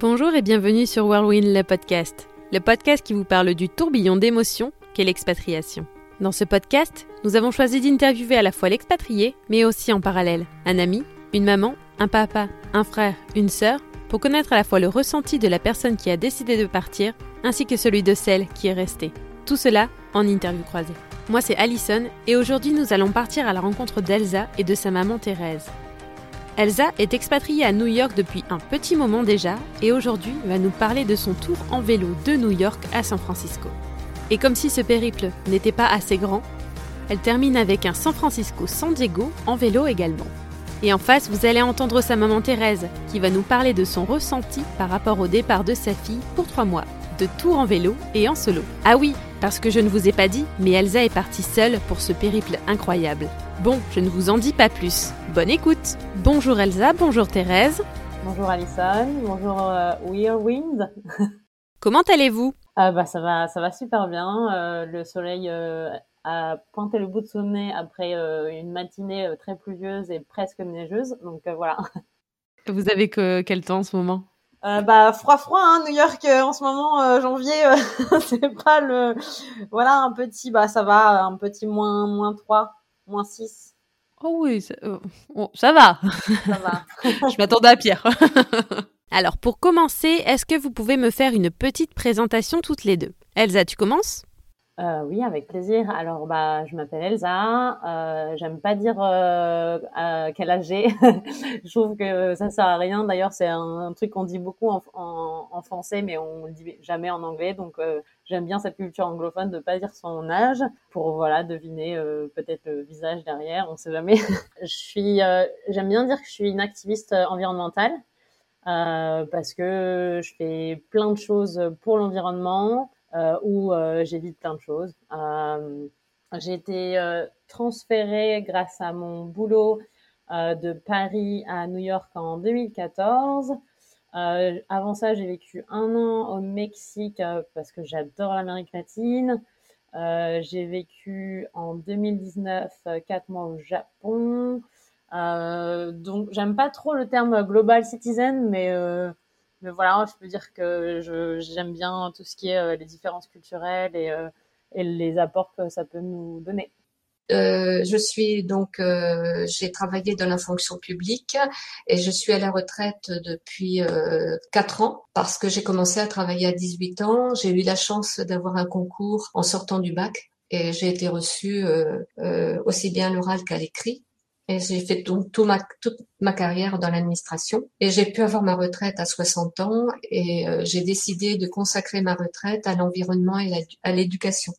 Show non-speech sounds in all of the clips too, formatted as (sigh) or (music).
Bonjour et bienvenue sur Whirlwind le podcast, le podcast qui vous parle du tourbillon d'émotions qu'est l'expatriation. Dans ce podcast, nous avons choisi d'interviewer à la fois l'expatrié, mais aussi en parallèle un ami, une maman, un papa, un frère, une sœur, pour connaître à la fois le ressenti de la personne qui a décidé de partir, ainsi que celui de celle qui est restée. Tout cela en interview croisée. Moi c'est Alison et aujourd'hui nous allons partir à la rencontre d'Elsa et de sa maman Thérèse. Elsa est expatriée à New York depuis un petit moment déjà et aujourd'hui va nous parler de son tour en vélo de New York à San Francisco. Et comme si ce périple n'était pas assez grand, elle termine avec un San Francisco-San Diego en vélo également. Et en face, vous allez entendre sa maman Thérèse qui va nous parler de son ressenti par rapport au départ de sa fille pour trois mois, de tour en vélo et en solo. Ah oui, parce que je ne vous ai pas dit, mais Elsa est partie seule pour ce périple incroyable. Bon, je ne vous en dis pas plus. Bonne écoute. Bonjour Elsa, bonjour Thérèse. Bonjour Alison, bonjour euh, Whirlwind. (laughs) Comment allez-vous? Ah bah ça va, ça va super bien. Euh, le soleil euh, a pointé le bout de son nez après euh, une matinée euh, très pluvieuse et presque neigeuse. Donc euh, voilà. (laughs) Vous avez que quel temps en ce moment? Euh, bah froid froid hein, New York euh, en ce moment euh, janvier euh, (laughs) c'est pas le voilà un petit bah ça va un petit moins moins 3 moins 6 Oh oui, ça, euh, oh, ça va. ça va (laughs) je m'attendais à pire. (laughs) Alors pour commencer, est-ce que vous pouvez me faire une petite présentation toutes les deux? Elsa, tu commences? Euh, oui, avec plaisir. Alors, bah, je m'appelle Elsa. Euh, J'aime pas dire euh, quel âge j'ai. (laughs) je trouve que ça sert à rien. D'ailleurs, c'est un, truc qu'on dit beaucoup en, français, mais on le dit jamais en anglais. Donc, euh, j'aime bien cette culture anglophone de pas dire son âge pour voilà deviner euh, peut-être le visage derrière. On sait jamais. (laughs) je suis. euh, J'aime bien dire que je suis une activiste environnementale. Euh, parce que je fais plein de choses pour l'environnement, où euh, j'évite plein de choses. Euh, j'ai été euh, transférée grâce à mon boulot euh, de Paris à New York en 2014. Euh, avant ça, j'ai vécu un an au Mexique euh, parce que j'adore l'Amérique latine. Euh, j'ai vécu en 2019 euh, quatre mois au Japon. Euh, donc, j'aime pas trop le terme global citizen, mais euh, mais voilà, je peux dire que j'aime bien tout ce qui est euh, les différences culturelles et, euh, et les apports que ça peut nous donner. Euh, je suis donc, euh, j'ai travaillé dans la fonction publique et je suis à la retraite depuis euh, 4 ans parce que j'ai commencé à travailler à 18 ans. J'ai eu la chance d'avoir un concours en sortant du bac et j'ai été reçue aussi bien à l'oral qu'à l'écrit. J'ai fait donc tout ma, toute ma carrière dans l'administration. Et j'ai pu avoir ma retraite à 60 ans et euh, j'ai décidé de consacrer ma retraite à l'environnement et à l'éducation.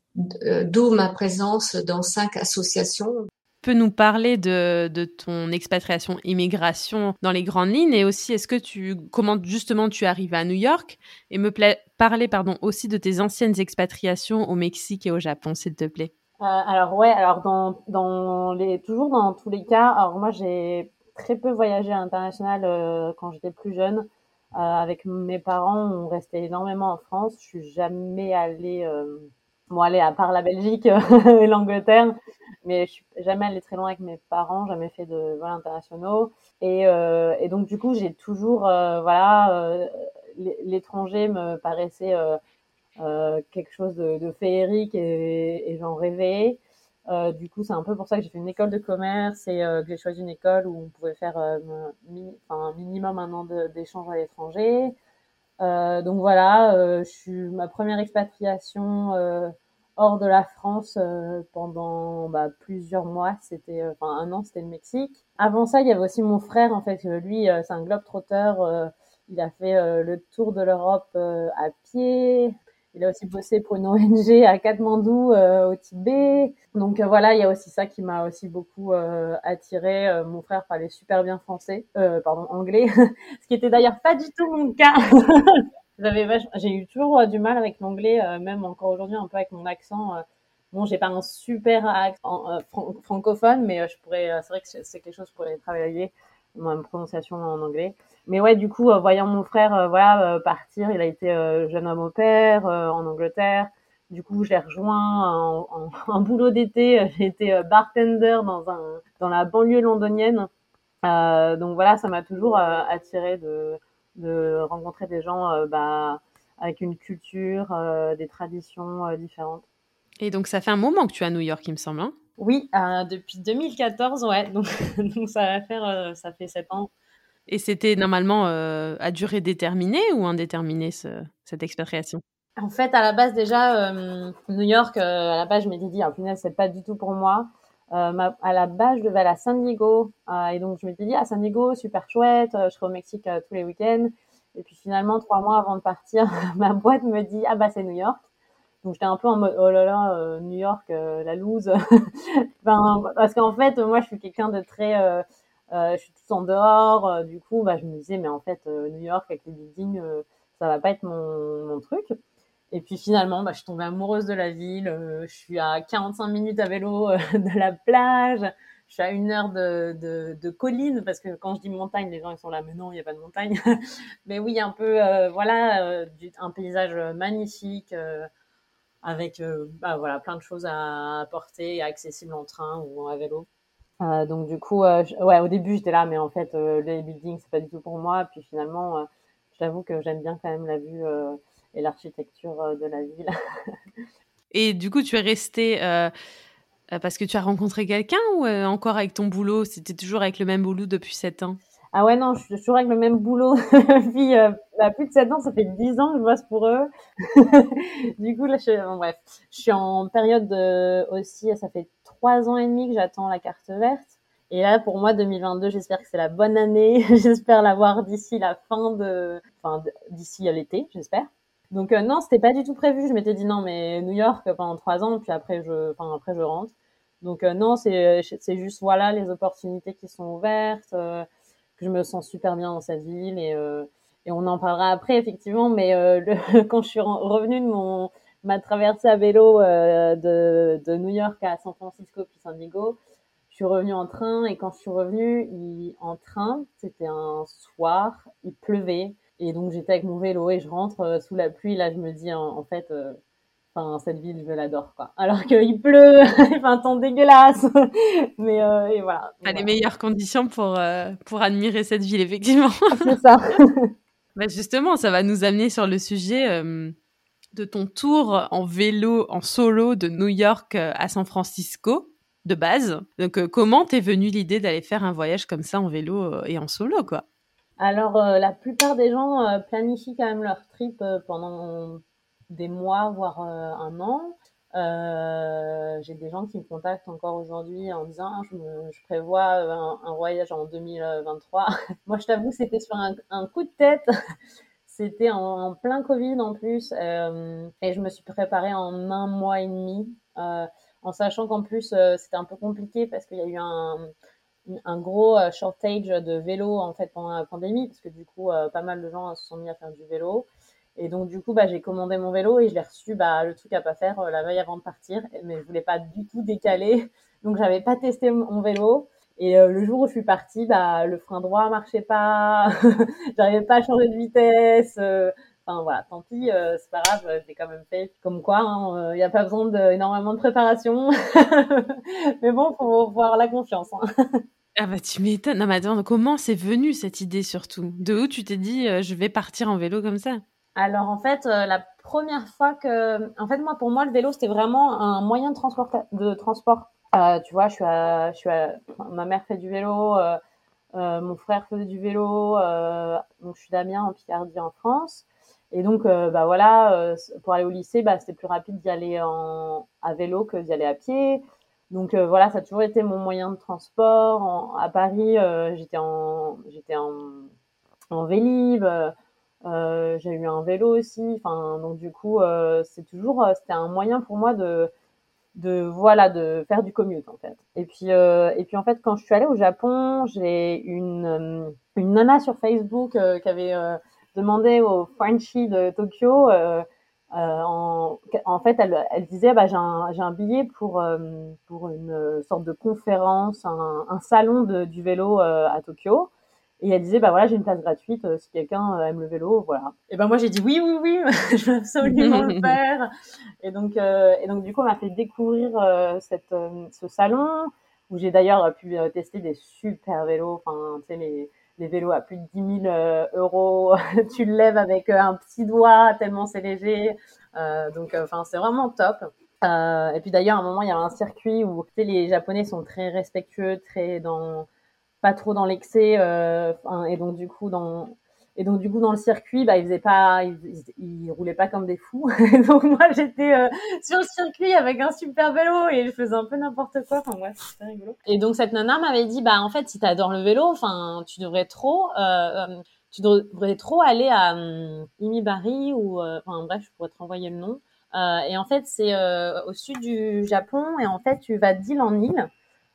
Euh, D'où ma présence dans cinq associations. peux nous parler de, ton expatriation, immigration dans les grandes lignes et aussi est-ce que comment justement tu arrives à New York? Et me parler pardon aussi de tes anciennes expatriations au Mexique et au Japon s'il te plaît. Euh, alors ouais, alors dans, dans les, toujours dans tous les cas, alors moi j'ai très peu voyagé à l'international euh, quand j'étais plus jeune. Euh, avec mes parents, on restait énormément en France. Je suis jamais allée, euh, bon allez à part la Belgique (laughs) et l'Angleterre, mais je suis jamais allée très loin avec mes parents, jamais fait de vols internationaux. Et, euh, et donc du coup j'ai toujours, euh, voilà, l'étranger me paraissait quelque chose de, de féerique et, et j'en rêvais. Euh, du coup, c'est un peu pour ça que j'ai fait une école de commerce et euh, que j'ai choisi une école où on pouvait faire euh, enfin, minimum un an d'échange à l'étranger. Euh, donc voilà, euh, je suis ma première expatriation euh, hors de la France euh, pendant bah, plusieurs mois, c'était euh, enfin un an, c'était le Mexique. Avant ça, il y avait aussi mon frère en fait, lui euh, c'est un globe-trotteur, euh, il a fait euh, le tour de l'Europe euh, à pied. Il a aussi bossé pour une ONG à Katmandou euh, au Tibet. Donc euh, voilà, il y a aussi ça qui m'a aussi beaucoup euh, attiré. Euh, mon frère parlait super bien français, euh, pardon anglais, (laughs) ce qui était d'ailleurs pas du tout mon cas. (laughs) J'avais j'ai eu toujours du mal avec l'anglais, même encore aujourd'hui un peu avec mon accent. Bon, j'ai pas un super accent fran francophone, mais je pourrais, c'est vrai que c'est quelque chose pour travailler ma prononciation en anglais. Mais ouais, du coup, euh, voyant mon frère, euh, voilà, euh, partir, il a été euh, jeune homme au père euh, en Angleterre. Du coup, je l'ai rejoint en, en, (laughs) en boulot d'été. J'ai été euh, bartender dans un dans la banlieue londonienne. Euh, donc voilà, ça m'a toujours euh, attiré de de rencontrer des gens bah, avec une culture, des traditions différentes. Et donc, ça fait un moment que tu es à New York, il me semble. Hein? Oui, depuis 2014, ouais. (laughs) Donc, donc ça va faire, ça fait sept ans. Et c'était normalement à durée déterminée ou indéterminée, cette expatriation? En fait, à la base, déjà, New York, à la base, je m'étais dit, en final, c'est pas du tout pour moi. à la base, je devais aller à San Diego. et donc, je m'étais dit, à San Diego, super chouette, je serai au Mexique tous les week-ends. Et puis finalement, trois mois avant de partir, (laughs) ma boîte me dit, ah bah c'est New York. Donc j'étais un peu en mode oh là là euh, New York euh, la loose. (laughs) ben, parce qu'en fait moi je suis quelqu'un de très euh, je suis tout en dehors du coup bah je me disais mais en fait New York avec les buildings ça va pas être mon, mon truc. Et puis finalement bah, je suis tombée amoureuse de la ville, je suis à 45 minutes à vélo (laughs) de la plage. Je suis à une heure de, de, de, colline parce que quand je dis montagne, les gens ils sont là, mais non, il n'y a pas de montagne. (laughs) mais oui, un peu, voilà, un paysage magnifique, avec euh, bah, voilà, plein de choses à apporter, accessibles en train ou à vélo. Euh, donc du coup, euh, ouais, au début j'étais là, mais en fait les buildings c'est pas du tout pour moi. Puis finalement, j'avoue que j'aime bien quand même la vue et l'architecture de la ville. (laughs) et du coup, tu es resté parce que tu as rencontré quelqu'un ou encore avec ton boulot? C'était toujours avec le même boulot depuis 7 ans? Ah ouais, non, je suis toujours avec le même boulot (laughs) depuis euh, bah, plus de 7 ans, ça fait 10 ans que je bosse pour eux. (laughs) du coup, là, je, bref, je suis en période de, aussi, ça fait 3 ans et demi que j'attends la carte verte. Et là, pour moi, 2022, j'espère que c'est la bonne année. (laughs) j'espère l'avoir d'ici la fin de, enfin, d'ici l'été, j'espère. Donc euh, non, c'était pas du tout prévu. Je m'étais dit non, mais New York pendant trois ans, puis après je, enfin après je rentre. Donc euh, non, c'est c'est juste voilà les opportunités qui sont ouvertes. Euh, je me sens super bien dans cette ville et, euh, et on en parlera après effectivement. Mais euh, le, (laughs) quand je suis revenue de mon ma traversée à vélo euh, de, de New York à San Francisco puis San Diego, je suis revenue en train et quand je suis revenue il, en train, c'était un soir, il pleuvait et donc j'étais avec mon vélo et je rentre sous la pluie. Là, je me dis en, en fait, Enfin, cette ville, je l'adore, quoi. Alors qu'il pleut, il fait un temps dégueulasse. (laughs) Mais euh, et voilà. T'as les meilleures conditions pour, euh, pour admirer cette ville, effectivement. C'est ça. (laughs) bah justement, ça va nous amener sur le sujet euh, de ton tour en vélo, en solo de New York euh, à San Francisco, de base. Donc, euh, comment t'es venue l'idée d'aller faire un voyage comme ça en vélo et en solo, quoi? Alors, la plupart des gens planifient quand même leur trip pendant des mois, voire euh, un an. Euh, j'ai des gens qui me contactent encore aujourd'hui en disant ah, je, prévois un, voyage en 2023. (laughs) Moi, je t'avoue, c'était sur un, coup de tête. C'était en, plein Covid en plus, euh, et je me suis préparée en un mois et demi, euh, en sachant qu'en plus euh, c'était un peu compliqué parce qu'il y a eu un, un gros shortage de vélos en fait pendant la pandémie, parce que du coup pas mal de gens se sont mis à faire du vélo. Et donc, du coup, bah, j'ai commandé mon vélo et je l'ai reçu, bah, le truc à pas faire la veille avant de partir. Mais je voulais pas du tout décaler. (laughs) Donc, j'avais pas testé mon vélo. Et euh, le jour où je suis partie, bah, le frein droit marchait pas. (laughs) J'arrivais pas à changer de vitesse. Euh. Enfin, voilà, tant pis, c'est pas grave, j'ai quand même fait. Comme quoi, il hein, n'y a pas besoin d'énormément de, préparation. (laughs) mais bon, faut voir la confiance. Hein. (laughs) Ah bah tu m'étonnes. Non mais attends, comment c'est venu cette idée surtout? De où tu t'es dit je vais partir en vélo comme ça? Alors en fait, euh, la première fois que, en fait moi pour moi le vélo c'était vraiment un moyen de transport. De transport. Euh, tu vois, je suis, à, je suis à, ma mère fait du vélo, euh, euh mon frère faisait du vélo, donc je suis d'Amiens en Picardie en France. Et donc bah voilà, pour aller au lycée, bah c'était plus rapide d'y aller en à vélo que d'y aller à pied. Donc voilà, ça a toujours été mon moyen de transport. À Paris, j'étais en j'étais en en Vélib. Euh, j'ai eu un vélo aussi. Enfin, donc du coup, euh, c'est toujours, euh, c'était un moyen pour moi de, de voilà, de faire du commute en fait. Et puis, euh, et puis en fait, quand je suis allée au Japon, j'ai une euh, une nana sur Facebook qui avait demandé au Frenchie de Tokyo. en, en fait, elle, elle disait, bah, j'ai un, j'ai un billet pour pour une sorte de conférence, un, un salon de, du vélo à Tokyo. Et elle disait, bah voilà, j'ai une place gratuite euh, si quelqu'un euh, aime le vélo, voilà. Et ben moi j'ai dit oui, oui, oui, (laughs) je veux absolument le (laughs) faire. Et donc, euh, et donc du coup, on m'a fait découvrir cette, ce salon où j'ai d'ailleurs pu tester des super vélos, enfin, tu sais les, des vélos à plus de 10 000 euros. (laughs) tu le lèves avec un petit doigt tellement c'est léger. donc, enfin, c'est vraiment top. et puis d'ailleurs, à un moment, il y a un circuit où les Japonais sont très respectueux, très dans pas trop dans l'excès, et donc du coup dans et donc du coup dans le circuit, bah ils faisaient pas, ils, roulaient pas comme des fous. (laughs) donc moi j'étais euh, sur le circuit avec un super vélo et je faisais un peu n'importe quoi. Enfin ouais, c'était rigolo. Et donc cette nana m'avait dit bah en fait si t'adores le vélo, enfin tu devrais trop, euh, euh tu devrais trop aller à um, Imibari ou euh, enfin bref je pourrais te renvoyer le nom. et en fait c'est au sud du Japon et en fait tu vas d'île en île.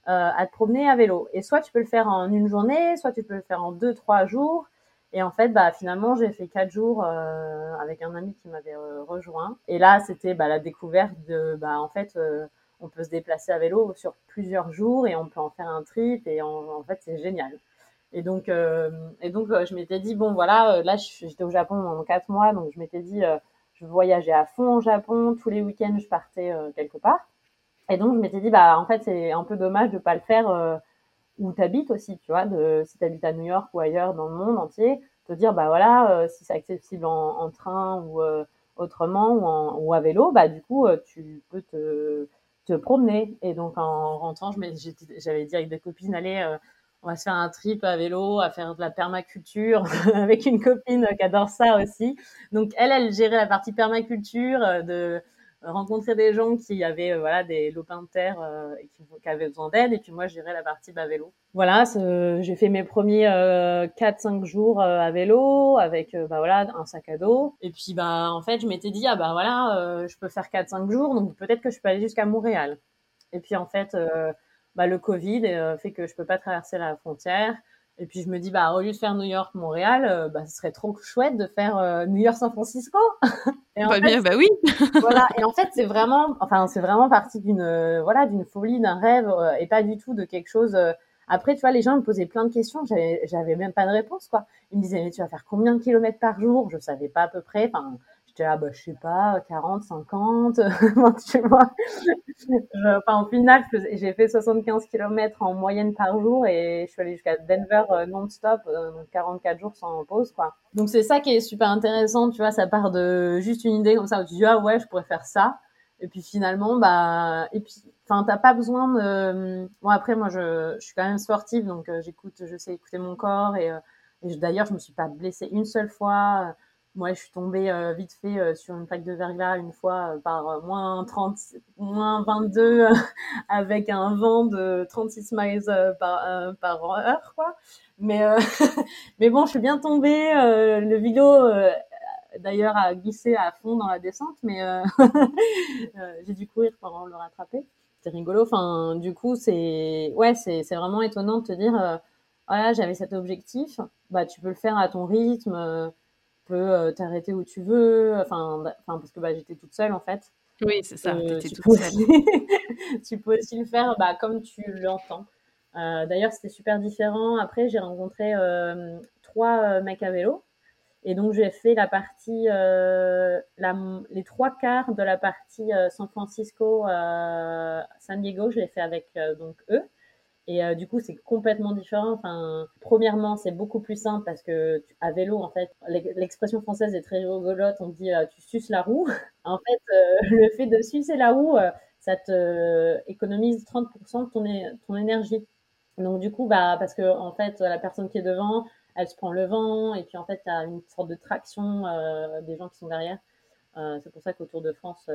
À te promener à vélo. Et soit tu peux le faire en une journée, soit tu peux le faire en deux, trois jours. Et en fait, bah, finalement, j'ai fait quatre jours euh, avec un ami qui m'avait euh, rejoint. Et là, c'était bah, la découverte de, bah, en fait, euh, on peut se déplacer à vélo sur plusieurs jours et on peut en faire un trip. Et en, fait, c'est génial. Et donc, et donc je m'étais dit, bon, voilà, là, j'étais au Japon pendant quatre mois. Donc, je m'étais dit, je voyageais à fond au Japon. Tous les week-ends, je partais quelque part. Et donc, je m'étais dit, bah, en fait, c'est un peu dommage de pas le faire où tu habites aussi, tu vois, de, si tu habites à New York ou ailleurs dans le monde entier, te dire, bah voilà, euh, si c'est accessible en, en, train ou euh, autrement ou, en, ou, à vélo, bah du coup, euh, tu peux te, te promener. Et donc, en rentrant, j'avais dit avec des copines, allez, on va se faire un trip à vélo, à faire de la permaculture (laughs) avec une copine qui adore ça aussi. Donc, elle, elle gérait la partie permaculture de rencontrer des gens qui avaient euh, voilà des lopins de terre euh, et qui, avaient besoin d'aide et puis moi j'irais la partie bas vélo. Voilà, j'ai fait mes premiers euh, 4-5 jours euh, à vélo avec bah voilà un sac à dos et puis bah en fait je m'étais dit ah bah voilà je peux faire 4-5 jours donc peut-être que je peux aller jusqu'à Montréal. Et puis en fait bah le Covid fait que je peux pas traverser la frontière. Et puis je me dis, bah, au lieu de faire New York, Montréal, euh, bah, ce serait trop chouette de faire euh, New York, San Francisco. (laughs) et en bah, fait, bien, bah oui. (laughs) voilà. Et en fait, c'est vraiment, enfin, c'est vraiment partie d'une, euh, voilà, d'une folie, d'un rêve, et pas du tout de quelque chose. Après, tu vois, les gens me posaient plein de questions, j'avais, j'avais même pas de réponse, quoi. Ils me disaient, mais tu vas faire combien de kilomètres par jour? Je savais pas à peu près. Enfin, j'étais là, bah, je sais pas, 40, 50, (laughs) tu vois. enfin, au final, j'ai fait 75 km en moyenne par jour et je suis allée jusqu'à Denver euh, non-stop, 44 euh, jours sans pause, quoi. Donc, c'est ça qui est super intéressant, tu vois, ça part de juste une idée comme ça où tu dis, ah ouais, je pourrais faire ça. Et puis finalement, bah, et puis, enfin, t'as pas besoin de. Bon, après, moi, je, je suis quand même sportive, donc euh, j'écoute, je sais écouter mon corps et, et d'ailleurs, je me suis pas blessée une seule fois. Moi, je suis tombée euh, vite fait euh, sur une plaque de verglas une fois euh, par moins 30, moins 22 (laughs) avec un vent de 36 miles par, par heure, quoi. Mais, (laughs) mais bon, je suis bien tombée. le vélo, d'ailleurs, a glissé à fond dans la descente, mais (laughs) j'ai dû courir pour le rattraper. C'est rigolo. Enfin, du coup, c'est ouais, c'est vraiment étonnant de te dire, voilà, j'avais cet objectif. Bah, tu peux le faire à ton rythme peux euh, t'arrêter où tu veux. Enfin, enfin parce que bah, j'étais toute seule en fait. Oui, c'est ça. Euh, tu, peux aussi... (laughs) tu peux aussi le faire bah, comme tu l'entends. Euh, D'ailleurs, c'était super différent. Après, j'ai rencontré euh, trois mecs à vélo. Et donc, j'ai fait la partie, la, les trois quarts de la partie San Francisco, San Diego, je l'ai fait avec donc eux. Et euh, du coup, c'est complètement différent. Enfin, premièrement, c'est beaucoup plus simple parce que à vélo, en fait, l'expression française est très rigolote. On dit euh, tu suces la roue. (laughs) en fait, euh, le fait de sucer la roue, ça te économise 30% de ton, énergie. Donc du coup, bah parce que en fait, la personne qui est devant, elle se prend le vent et puis en fait, tu as une sorte de traction des gens qui sont derrière. C'est pour ça qu'au Tour de France,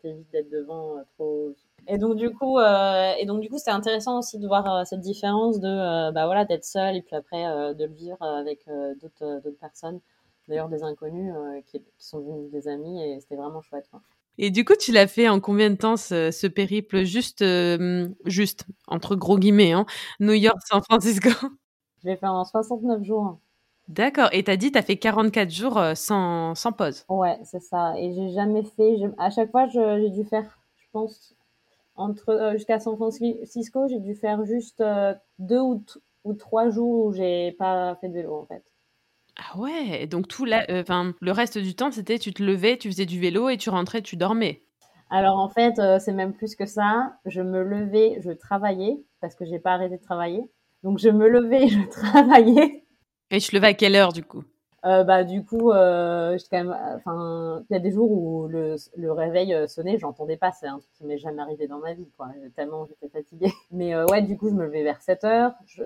t'évites d'être devant trop et donc du coup, euh, et donc du coup, c'est intéressant aussi de voir euh, cette différence de, euh, bah voilà, d'être seul et puis après de le vivre avec d'autres d'autres personnes, d'ailleurs des inconnus qui, qui, sont devenus des amis et c'était vraiment chouette. Quoi. Et du coup, tu l'as fait en combien de temps ce, ce périple? Juste, juste entre gros guillemets, hein, New York, San Francisco Je l'ai fait en 69 jours. D'accord. Et t'as dit, t'as fait 44 jours sans, sans pause. Ouais, c'est ça. Et j'ai jamais fait. À chaque fois, j'ai dû faire, je pense, entre euh, jusqu'à San Francisco, j'ai dû faire juste euh, deux ou, ou, trois jours où j'ai pas fait de vélo en fait. Ah ouais, donc tout la, euh, enfin le reste du temps, c'était tu te levais, tu faisais du vélo et tu rentrais, tu dormais. Alors en fait, c'est même plus que ça. Je me levais, je travaillais parce que j'ai pas arrêté de travailler. Donc je me levais, (laughs) je travaillais Et tu te levais à quelle heure du coup? Euh, bah du coup, euh, enfin, il y a des jours où le, réveil euh, sonnait, j'entendais pas, c'est un truc qui m'est jamais arrivé dans ma vie, quoi, tellement j'étais fatiguée. (laughs) Mais euh, ouais, du coup, je me levais vers 7 heures, je,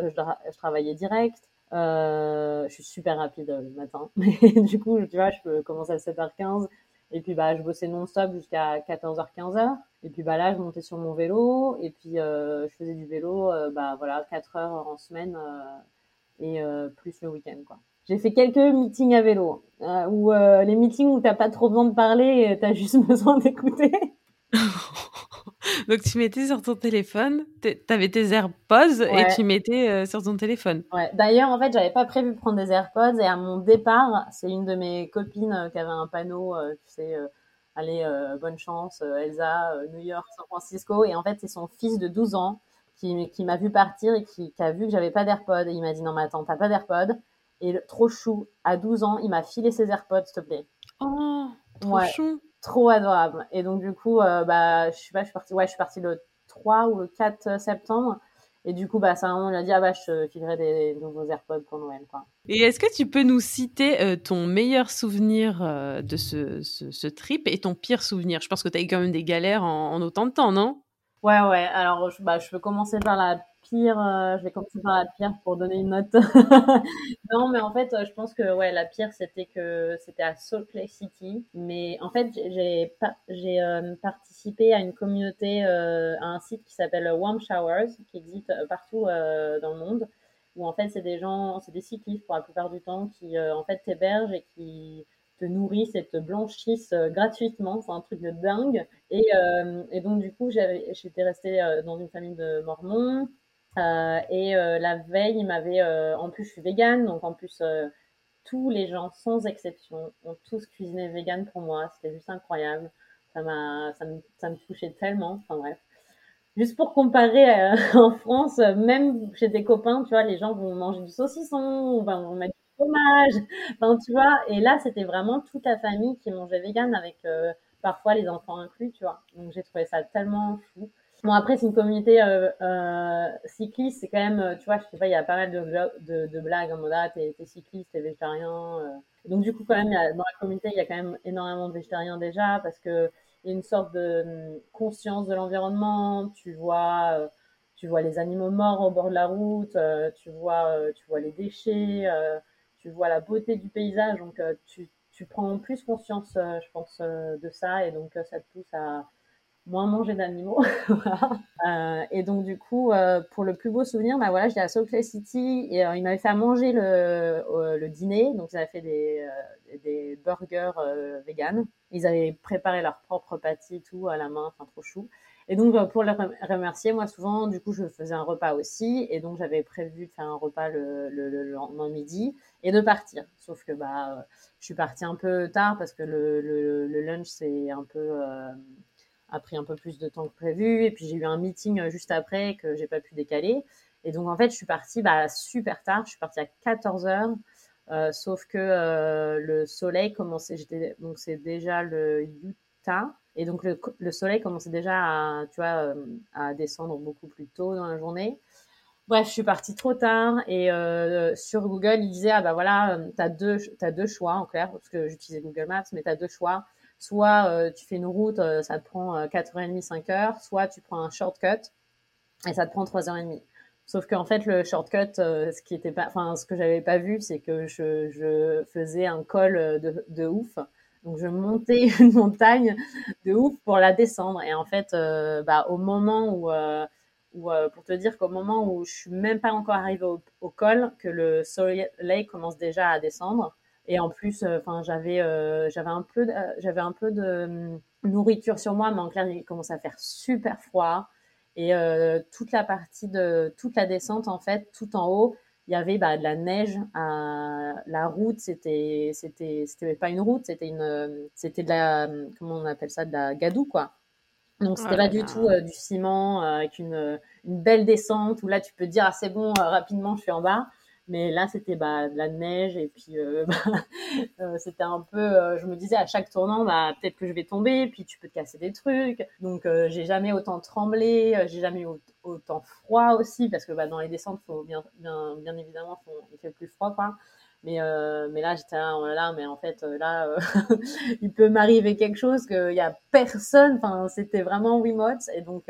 travaillais direct, euh, je suis super rapide le matin, (laughs) mais du coup, tu vois, je peux commencer à 7h15, et puis bah, je bossais non-stop jusqu'à 14h, 15h, et puis bah là, je montais sur mon vélo, et puis je faisais du vélo, bah voilà, 4 heures en semaine, et plus le week-end, quoi. J'ai fait quelques meetings à vélo, euh, où euh, les meetings où t'as pas trop besoin de parler, t'as juste (laughs) besoin d'écouter. (laughs) Donc tu mettais sur ton téléphone, t'avais tes AirPods et tu mettais euh, sur ton téléphone. Ouais. D'ailleurs, en fait, j'avais pas prévu de prendre des AirPods et à mon départ, c'est une de mes copines euh, qui avait un panneau, euh, tu sais, allez, bonne chance, Elsa, New York, San Francisco. Et en fait, c'est son fils de 12 ans qui, qui m'a vu partir et qui, qui a vu que j'avais pas d'AirPods. Et il m'a dit, non, mais attends, t'as pas d'AirPods et trop chou, à 12 ans, il m'a filé ses AirPods, s'il te plaît. Oh, trop chou. Trop adorable. Et donc, du coup, euh, bah, je sais pas, je suis partie, ouais, je suis partie le 3 ou le 4 septembre. Et du coup, bah, ça, on lui a dit, ah bah, je filerai des nouveaux AirPods pour Noël, quoi. Et est-ce que tu peux nous citer euh, ton meilleur souvenir euh, de ce, ce, trip et ton pire souvenir? Je pense que tu as eu quand même des galères en, en autant de temps, non? Ouais, ouais. Alors, je, bah, je peux commencer par la pire, euh, je vais commencer par la pire pour donner une note. (laughs) non, mais en fait, je pense que ouais, la pire, c'était que c'était à Salt Lake City. Mais en fait, j'ai j'ai euh, participé à une communauté, euh, à un site qui s'appelle Warm Showers, qui existe partout dans le monde, où en fait, c'est des gens, c'est des cyclistes pour la plupart du temps, qui en fait t'hébergent et qui te nourrissent et te blanchissent gratuitement. C'est un truc de dingue. Et, et donc, du coup, j'étais restée dans une famille de Mormons. Euh, et euh, la veille, il m'avait, euh, en plus, je suis végane, donc en plus, tous les gens, sans exception, ont tous cuisiné vegan pour moi. C'était juste incroyable. Ça m'a, ça me, ça me touchait tellement. Enfin bref. Juste pour comparer, (laughs) en France, même chez des copains, tu vois, les gens vont manger du saucisson, vont mettre fromage. Enfin, tu vois. Et là, c'était vraiment toute la famille qui mangeait vegan avec parfois les enfants inclus, tu vois. Donc j'ai trouvé ça tellement fou. Bon, après, c'est une communauté euh, euh, cycliste, c'est quand même, euh, tu vois, je sais pas, il y a pas mal de, blagues en mode, ah, t'es, cycliste, t'es végétarien. Euh. Donc, du coup, quand même, dans la communauté, il y a quand même énormément de végétariens déjà, parce que il y a une sorte de hum, conscience de l'environnement, tu vois, tu vois les animaux morts au bord de la route, tu vois, tu vois les déchets, tu vois la beauté du paysage, donc tu, tu prends plus conscience, je pense, de ça, et donc ça te pousse à moins manger d'animaux. (laughs) euh, et donc du coup, euh, pour le plus beau souvenir, bah voilà, j'étais à Salt City et euh, ils m'avaient fait à manger le, euh, le dîner. Donc ils avaient fait des, euh, des burgers vegan. Ils avaient préparé leur propre pâtis tout à la main, enfin trop chou. Et donc pour les remercier, moi souvent, du coup, je faisais un repas aussi, et donc j'avais prévu de faire un repas le, le, le lendemain midi et de partir. Sauf que bah, je suis partie un peu tard parce que le, le, lunch c'est un peu a pris un peu plus de temps que prévu. Et puis j'ai eu un meeting euh, juste après que j'ai pas pu décaler. Et donc en fait, je suis partie bah, super tard. Je suis partie à 14 heures. Euh, sauf que euh, le soleil commençait. J'étais donc c'est déjà le Utah. Et donc le, le, soleil commençait déjà euh, à descendre beaucoup plus tôt dans la journée. Bref, je suis partie trop tard et euh, sur Google, il disait ah bah voilà, t'as deux t'as deux choix en clair parce que j'utilisais Google Maps, mais t'as deux choix. Soit euh, tu fais une route, euh, ça te prend 4h30, euh, 5h, soit tu prends un shortcut et ça te prend 3h30. Sauf qu'en fait, le shortcut, ce qui était pas, enfin, ce que j'avais pas vu, c'est que je, je, faisais un col de, de, ouf. Donc, je montais (laughs) une montagne de ouf pour la descendre. Et en fait, bah, au moment où, où pour te dire qu'au moment où je suis même pas encore arrivée au, au, col, que le soleil commence déjà à descendre, et en plus, euh, enfin, j'avais euh, j'avais un peu j'avais un peu de nourriture sur moi, mais en clair, il commençait à faire super froid. Et euh, toute la partie de toute la descente, en fait, tout en haut, il y avait bah, de la neige. À... La route, c'était c'était c'était pas une route, c'était une c'était de la comment on appelle ça, de la gadoue quoi. Donc c'était oh pas du tout du ciment avec une, une belle descente où là tu peux dire ah c'est bon rapidement je suis en bas. Mais là, c'était bah, de la neige et puis euh, (laughs) bah, euh, c'était un peu. Euh, je me disais à chaque tournant, bah, peut-être que je vais tomber, puis tu peux te casser des trucs. Donc, j'ai jamais autant tremblé, j'ai jamais eu autant froid aussi, parce que bah, dans les descentes, faut bien, bien, bien évidemment, faut, il fait plus froid, quoi. Mais, euh, mais là, j'étais là, oh là, mais en fait, euh, là, euh, (laughs) il peut m'arriver quelque chose qu'il y a personne. Enfin, c'était vraiment remote. Et donc,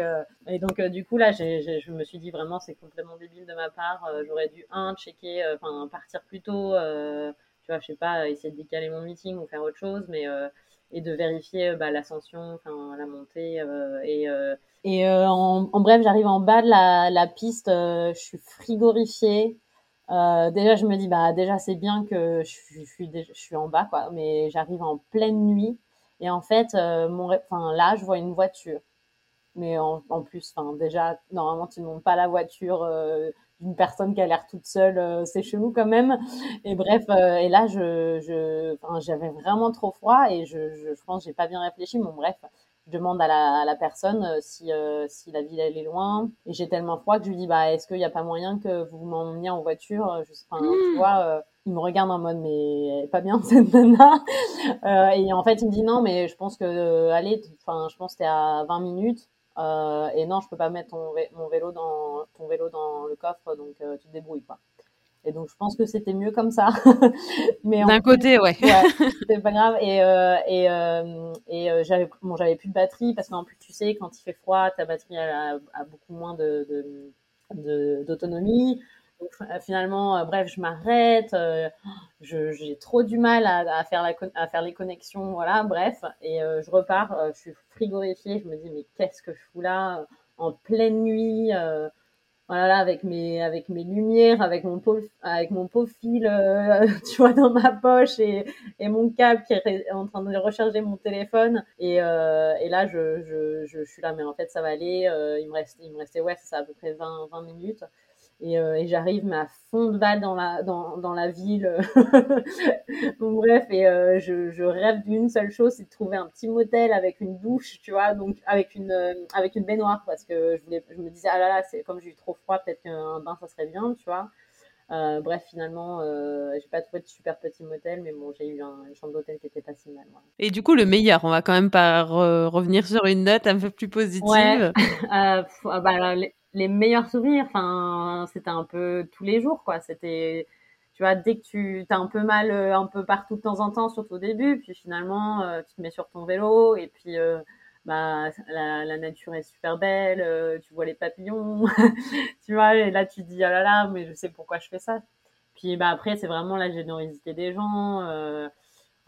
et donc du coup, là, j'ai, je me suis dit vraiment, c'est complètement débile de ma part. j'aurais dû, un, checker, enfin, partir plus tôt. tu vois, je sais pas, essayer de décaler mon meeting ou faire autre chose. Mais, et de vérifier bah, l'ascension, enfin, la montée. et et en, en, bref, j'arrive en bas de la, la piste. je suis frigorifiée. Euh, déjà, je me dis, bah, déjà, c'est bien que je suis, je suis, je suis en bas, quoi, mais j'arrive en pleine nuit. Et en fait, euh, mon, enfin, là, je vois une voiture. Mais en, en plus, enfin, déjà, normalement, tu ne montes pas la voiture euh, d'une personne qui a l'air toute seule. Euh, c'est chelou quand même. Et bref, euh, et là, je, j'avais vraiment trop froid et je, je, je pense, j'ai pas bien réfléchi. Bon, bref, je demande à la, à la personne euh, si, euh, si la ville elle est loin. Et j'ai tellement froid que je lui dis bah est-ce qu'il n'y a pas moyen que vous m'emmeniez en voiture euh, je sais, enfin, tu hmm. vois il me regarde en mode mais pas bien (laughs) cette nana. Euh, et en fait il me dit non mais je pense que allez enfin je pense que t'es à 20 minutes. Euh, et non je peux pas mettre ton, mon vélo dans ton vélo dans le coffre donc tu te débrouilles quoi et donc, je pense que c'était mieux comme ça. (laughs) Mais d'un côté, ouais. ouais (laughs) c'est pas grave. Et, euh, et, euh, et euh, j'avais, bon, j'avais plus de batterie parce qu'en plus, tu sais, quand il fait froid, ta batterie a, a beaucoup moins de, d'autonomie. Donc, finalement, bref, je m'arrête. Je, j'ai trop du mal à, à, faire la, à faire les connexions. Voilà, bref. Et je repars. je suis frigorifiée. Je me dis, mais qu'est-ce que je fous là? En pleine nuit voilà avec mes avec mes lumières avec mon pauvre avec mon pauvre fil euh, (laughs) tu vois dans ma poche et, et mon câble qui est en train de recharger mon téléphone. Et, euh, et là je, je, je, suis là mais en fait ça va aller euh, il me reste il me restait ouais c'est ça à peu près 20 20 minutes et, euh, et j'arrive mais à fond de balle dans la dans, dans la ville (laughs) donc bref et euh, je, je rêve d'une seule chose c'est de trouver un petit motel avec une douche tu vois donc avec une euh, avec une baignoire parce que je voulais je me disais ah là là c'est comme j'ai eu trop froid peut-être qu'un bain ça serait bien tu vois euh, bref, finalement, euh, j'ai pas trouvé de super petit motel, mais bon, j'ai eu un, une chambre d'hôtel qui était pas si mal. Et du coup, le meilleur, on va quand même pas revenir sur une note un peu plus positive. Ouais. (laughs) euh, bah, les, les meilleurs souvenirs, enfin, c'était un peu tous les jours, quoi. C'était, tu vois, dès que tu as un peu mal euh, un peu partout de temps en temps, surtout au début, puis finalement, euh, tu te mets sur ton vélo et puis euh, bah, la, nature est super belle, tu vois les papillons, (laughs) tu vois, et là tu dis, ah là là, mais je sais pourquoi je fais ça. Puis bah, après, c'est vraiment la générosité des gens.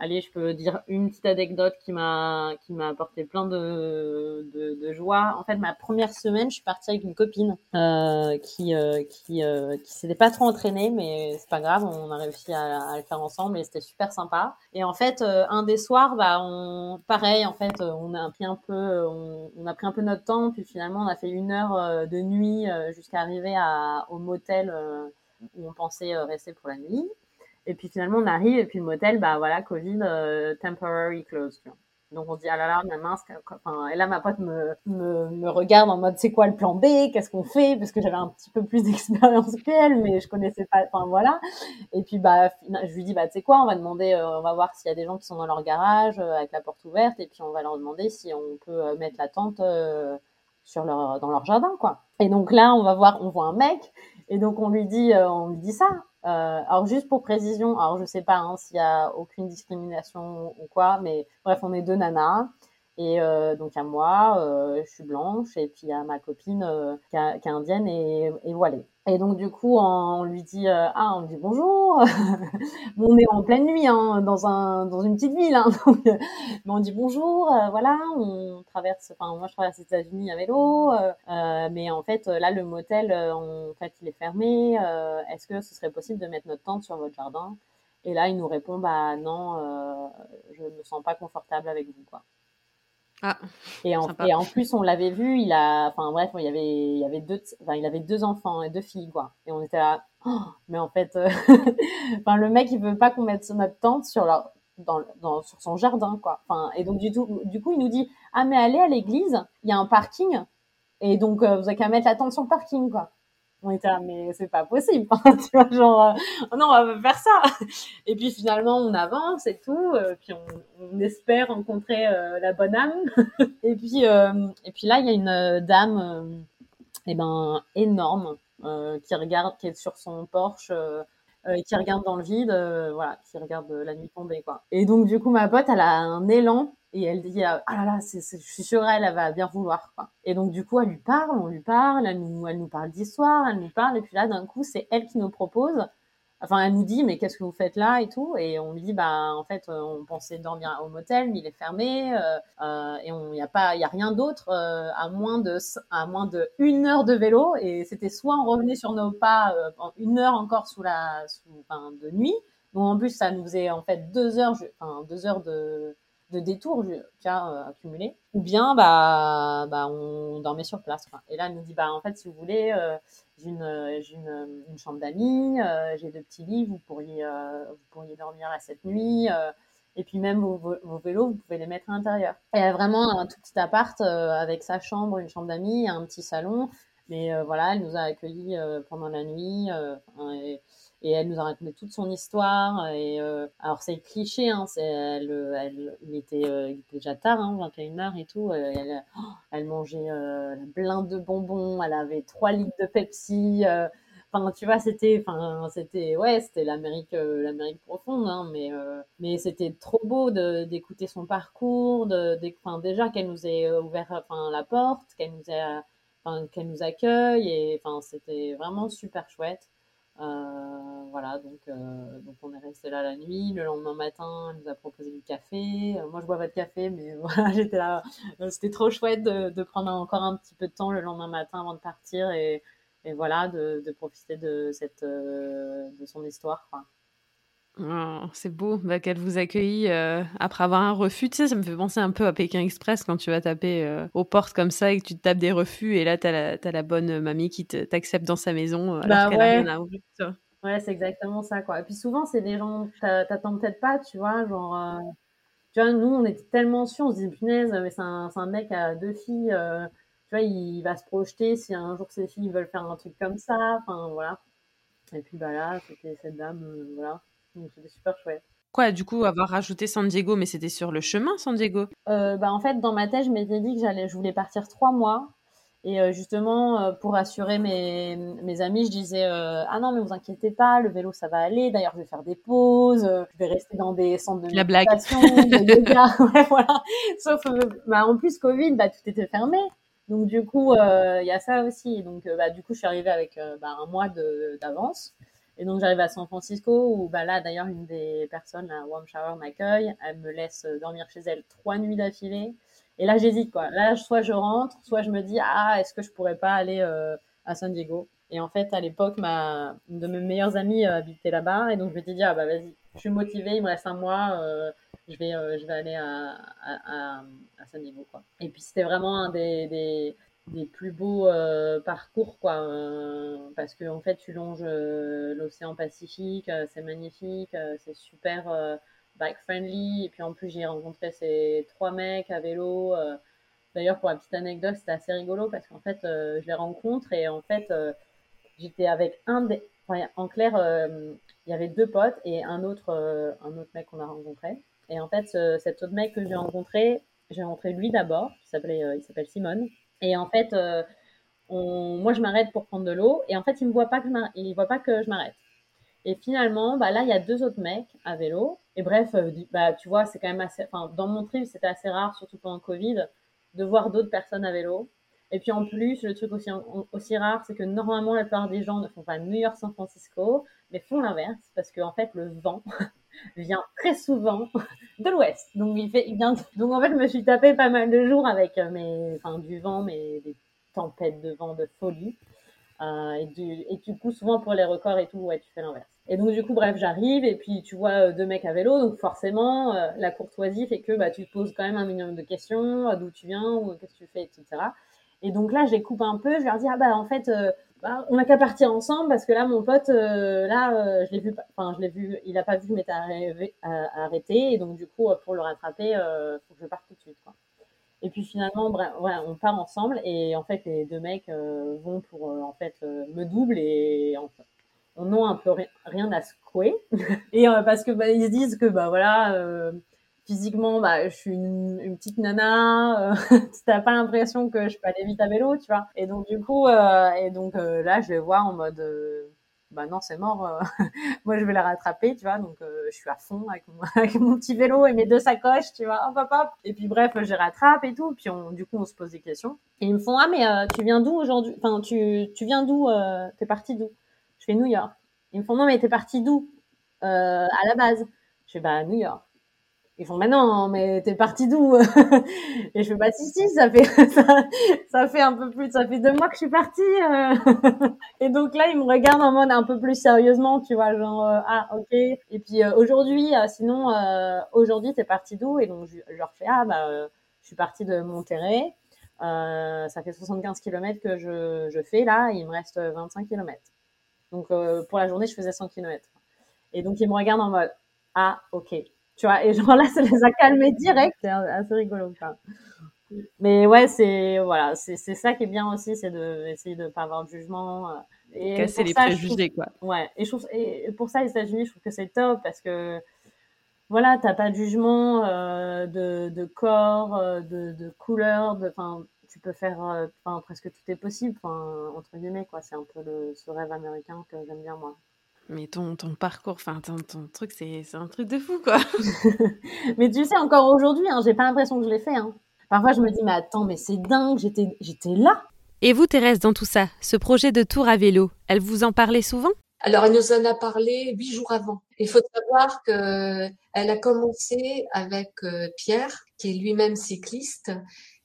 Allez, je peux dire une petite anecdote qui m'a qui m'a apporté plein de, de, de joie. En fait, ma première semaine, je suis partie avec une copine euh, qui euh, qui euh, qui s'était pas trop entraînée, mais c'est pas grave, on a réussi à, à le faire ensemble et c'était super sympa. Et en fait, euh, un des soirs, bah on pareil, en fait, on a pris un peu on, on, a pris un peu notre temps, puis finalement on a fait une heure euh, de nuit jusqu'à arriver à au motel où on pensait rester pour la nuit. Et puis finalement, on arrive et puis le motel, bah voilà, Covid, euh, temporary close. Tu. Donc on dit ah là là, ma mince. Enfin, et là ma pote me, me, me regarde en mode c'est quoi le plan B? Qu'est-ce qu'on fait? Parce que j'avais un petit peu plus (laughs) d'expérience qu'elle, mais je connaissais pas. Enfin voilà. Et puis bah je lui dis bah tu sais quoi, on va demander, euh, on va voir s'il y a des gens qui sont dans leur garage euh, avec la porte ouverte et puis on va leur demander si on peut euh, mettre la tente sur leur dans leur jardin quoi. Et donc là on va voir, on voit un mec et donc on lui dit on lui dit ça euh, alors juste pour précision, alors je sais pas hein, s'il y a aucune discrimination ou quoi, mais bref, on est deux nanas. Et euh, donc à moi, euh, je suis blanche, et puis a ma copine euh, qui, qui, est indienne et, et voilée. Et donc du coup, on lui dit euh, ah, on lui dit bonjour. (laughs) bon, on est en pleine nuit, hein, dans un dans une petite ville, hein, (laughs) donc mais on dit bonjour. Euh, voilà, on traverse. Enfin, moi, je traverse les États-Unis à vélo, euh, mais en fait, là, le motel, en fait, il est fermé. Est-ce que ce serait possible de mettre notre tente sur votre jardin? Et là, il nous répond bah non, je me sens pas confortable avec vous, quoi. Ah, et, en, et en plus, on l'avait vu, il a, enfin bref, il y avait, il y avait deux, enfin, il avait deux enfants et deux filles, quoi. Et on était là, oh, mais en fait, euh, (laughs) enfin, le mec, il veut pas qu'on mette notre tente sur leur, dans, dans, sur son jardin, quoi. Enfin, et donc, du, tout, du coup, il nous dit, ah, mais allez à l'église, il y a un parking, et donc, euh, vous avez qu'à mettre la tente sur le parking, quoi on était là, mais c'est pas possible, (laughs) tu vois, genre, euh, non, on va faire ça. Et puis finalement, on avance et tout, euh, puis on, on, espère rencontrer euh, la bonne âme. (laughs) et puis, euh, et puis là, il y a une dame, eh ben, énorme, qui regarde, qui est sur son Porsche, qui regarde dans le vide, voilà, qui regarde la nuit tomber, quoi. Et donc, du coup, ma pote, elle a un élan et elle dit ah là là c'est, je suis sûre elle, elle va bien vouloir quoi et donc du coup elle lui parle on lui parle elle nous elle nous parle d'histoire elle nous parle et puis là d'un coup c'est elle qui nous propose enfin elle nous dit mais qu'est-ce que vous faites là et tout. Et on lui dit bah en fait on pensait dormir au motel mais il est fermé euh, euh, et on y a pas il y a rien d'autre euh, à moins de à moins de une heure de vélo. Et c'était soit on revenait sur nos pas une heure encore sous la sous, enfin, de nuit. Donc en plus ça nous faisait en fait deux heures enfin deux heures de de détours cas euh, accumulés ou bien bah bah on dormait sur place quoi. et là elle nous dit bah en fait si vous voulez euh, j'ai une une, une, chambre d'amis euh, j'ai deux petits lits vous pourriez vous pourriez dormir à cette nuit et puis même vos, vélos vous pouvez les mettre à l'intérieur. Et vraiment un tout petit appart avec sa chambre une chambre d'amis un petit salon mais voilà elle nous a accueillis pendant la nuit et, et elle nous a raconté toute son histoire et euh, alors c'est cliché hein c'est elle, elle il était, euh, il était déjà tard hein, 21h et tout euh, elle oh, elle mangeait euh, plein de bonbons elle avait trois litres de Pepsi enfin tu vois c'était enfin c'était ouais c'était l'Amérique l'Amérique profonde hein, mais mais c'était trop beau de d'écouter son parcours de, enfin déjà qu'elle nous ait ouvert enfin la porte qu'elle nous ait qu'elle nous accueille et enfin c'était vraiment super chouette. euh, voilà, donc, euh, donc on est resté là la nuit. Le lendemain matin, elle nous a proposé du café. Euh, moi, je bois pas de café, mais (laughs) voilà, j'étais là. C'était trop chouette de, de, prendre encore un petit peu de temps le lendemain matin avant de partir et, et voilà, de, de, profiter de cette de son histoire. Quoi. Oh, c'est beau bah, qu'elle vous accueille euh, après avoir un refus. Tu sais, ça me fait penser un peu à Pékin Express quand tu vas taper euh, aux portes comme ça et que tu te tapes des refus et là, tu as, la bonne mamie qui t'accepte dans sa maison euh, alors bah, qu'elle ouais. rien à ouvrir. Ouais, c'est exactement ça. Quoi. Et puis souvent, c'est des gens que t'attends peut-être pas, tu vois. Genre, tu vois, nous, on était tellement sûrs, on se dit, punaise, mais c'est un, un, mec à deux filles. tu vois, il va se projeter si un jour ses filles veulent faire un truc comme ça. Enfin, voilà. Et puis, bah là, c'était cette dame, voilà donc c'était super chouette. Quoi, du coup, avoir rajouté San Diego, mais c'était sur le chemin, San Diego? Euh, bah, En fait, dans ma tête, je m'étais dit que j'allais, je voulais partir trois mois. Et euh, justement, euh, pour assurer mes, mes amis, je disais Ah non, mais vous inquiétez pas, le vélo, ça va aller. D'ailleurs, je vais faire des pauses, je vais rester dans des centres de La blague. de (laughs) yoga. ouais, voilà. Sauf, bah, en plus, Covid, bah, tout était fermé. Donc, du coup, il y a ça aussi. Donc, bah, du coup, je suis arrivée avec bah, un mois d'avance. Et donc j'arrive à San Francisco où bah là d'ailleurs une des personnes, la Warm Shower m'accueille, elle me laisse dormir chez elle trois nuits d'affilée. Et là j'hésite quoi. Là soit je rentre, soit je me dis ah est-ce que je pourrais pas aller euh, à San Diego? Et en fait à l'époque ma une de mes meilleures amies euh, habitait là-bas et donc je me suis dit ah bah vas-y, je suis motivée, il me reste un mois, euh, je vais je vais aller à, à, à, San Diego quoi. Et puis c'était vraiment un des, des des plus beaux euh, parcours quoi euh, parce que en fait tu longes euh, l'océan Pacifique c'est magnifique c'est super bike friendly et puis en plus j'ai rencontré ces trois mecs à vélo d'ailleurs pour la petite anecdote c'était assez rigolo parce qu'en fait je les rencontre et en fait j'étais avec un des en clair il y avait deux potes et un autre un autre mec qu'on a rencontré. Et en fait cet autre mec que j'ai rencontré j'ai rencontré lui d'abord il s'appelle Simone et en fait, euh, on, moi, je m'arrête pour prendre de l'eau. Et en fait, il ne voit pas que je il voit pas que je m'arrête. Et finalement, bah là, il y a deux autres mecs à vélo. Et bref, euh, bah, tu vois, c'est quand même assez. Enfin, dans mon trip, c'était assez rare, surtout pendant le Covid, de voir d'autres personnes à vélo. Et puis en plus, le truc aussi, aussi rare, c'est que normalement, la plupart des gens ne font pas New York, San Francisco, mais font l'inverse, parce qu'en en fait, le vent (laughs) vient très souvent (laughs) de l'ouest. Donc il fait, il vient. Donc en fait, je me suis tapé pas mal de jours avec euh, mes, enfin du vent, mais des tempêtes de vent de folie. Euh, et, du, et du coup, souvent pour les records et tout, ouais, tu fais l'inverse. Et donc du coup, bref, j'arrive et puis tu vois euh, deux mecs à vélo, donc forcément, la courtoisie fait que bah tu te poses quand même un minimum de questions, d'où tu viens, ou qu'est-ce que tu fais, etc. Et donc là, je les un peu, je leur dis ah bah en fait bah, on n'a qu'à partir ensemble parce que là, mon pote, euh, là, euh, je l'ai vu, enfin, je l'ai vu, il a pas vu que je m'étais arrêté, et donc du coup, pour le rattraper, euh, faut que je parte tout de suite. Et puis finalement, bref, on part ensemble, et en fait, les deux mecs vont pour, en fait, me double et on a un peu rien à secouer, (laughs) et parce que bah, ils se disent que bah voilà physiquement, bah, je suis une, une petite nana. Euh, (laughs) T'as pas l'impression que je peux aller vite à vélo, tu vois. Et donc du coup, euh, et donc euh, là, je vais voir en mode, euh, bah non, c'est mort. euh, (laughs) Moi, je vais la rattraper, tu vois. Donc, euh, je suis à fond avec mon, (laughs) avec mon petit vélo et mes deux sacoches, tu vois. Hop, hop, hop. Et puis, bref, je rattrape et tout. Puis, on, du coup, on se pose des questions. Et ils me font, ah, mais euh, tu viens d'où aujourd'hui? Enfin, tu, tu viens d'où euh, T'es parti d'où? Je fais New York. Ils me font, non, mais t'es parti d'où euh, À la base? Je fais, bah, New York. Ils font, mais non, mais t'es parti d'où (laughs) Et je fais, bah, si, si, ça fait, (laughs) ça, ça fait un peu plus, ça fait deux mois que je suis partie. euh. (laughs) Et donc là, ils me regardent en mode un peu plus sérieusement, tu vois, genre, euh, ah, ok. Et puis euh, aujourd'hui, sinon, aujourd'hui, t'es parti d'où? Et donc, je, leur fais, ah, bah, je suis partie de Monterrey. Euh, ça fait 75 km que je, je fais là, il me reste 25 km. Donc, euh, pour la journée, je faisais 100 km. Et donc, ils me regardent en mode, ah, ok. Tu vois, et genre là, ça les a calmés direct. C'est assez rigolo. Mais ouais, c'est voilà, c'est ça qui est bien aussi, c'est de essayer de pas avoir de jugement. euh, Et Casser les ça, je trouve- préjugés, quoi. Ouais, et, je trouve, et pour ça, les États-Unis, je trouve que c'est top parce que voilà, t'as pas de jugement euh, de, de corps, euh, de, de couleur, de, enfin, tu peux faire, enfin, presque tout est possible, enfin, entre guillemets, quoi. C'est un peu le, ce rêve américain que j'aime bien, moi. Mais ton, ton parcours, enfin, ton, ton truc, c'est c'est un truc de fou, quoi. (laughs) Mais tu sais, encore aujourd'hui, hein, j'ai pas l'impression que je l'ai fait. Hein. Parfois, je me dis, mais attends, mais c'est dingue, j'étais, j'étais là. Et vous, Thérèse, dans tout ça, ce projet de tour à vélo, elle vous en parlait souvent? Alors, elle nous en a parlé huit jours avant. Il faut savoir que elle a commencé avec euh, Pierre, qui est lui-même cycliste,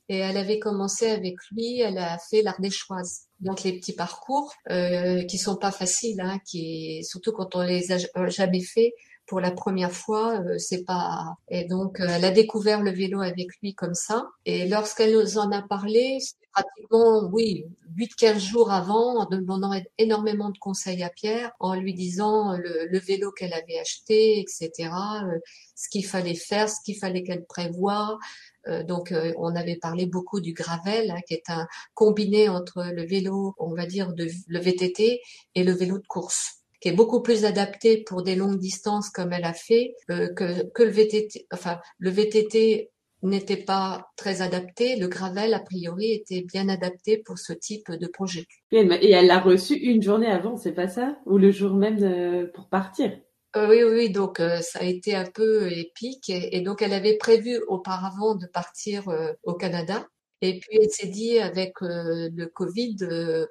et elle avait commencé avec lui. Elle a fait l'Ardéchoise, donc les petits parcours euh, qui sont pas faciles, hein, qui surtout quand on les a euh, jamais fait. Pour la première fois, euh, c'est pas. Et donc, euh, elle a découvert le vélo avec lui comme ça. Et lorsqu'elle nous en a parlé, pratiquement, oui, 8-15 jours avant, en demandant énormément de conseils à Pierre, en lui disant le, le vélo qu'elle avait acheté, etc., euh, ce qu'il fallait faire, ce qu'il fallait qu'elle prévoie. Euh, donc, euh, on avait parlé beaucoup du gravel, hein, qui est un combiné entre le vélo, on va dire, de, le VTT et le vélo de course qui est beaucoup plus adapté pour des longues distances comme elle a fait euh, que, que le VTT. Enfin, le VTT n'était pas très adapté. Le gravel, a priori, était bien adapté pour ce type de projet. Et elle l'a reçu une journée avant, c'est pas ça? Ou le jour même de- pour partir? Euh, oui, oui, donc euh, ça a été un peu épique. Et, donc, elle avait prévu auparavant de partir euh, au Canada. Et puis, elle s'est dit, avec euh, le Covid, euh,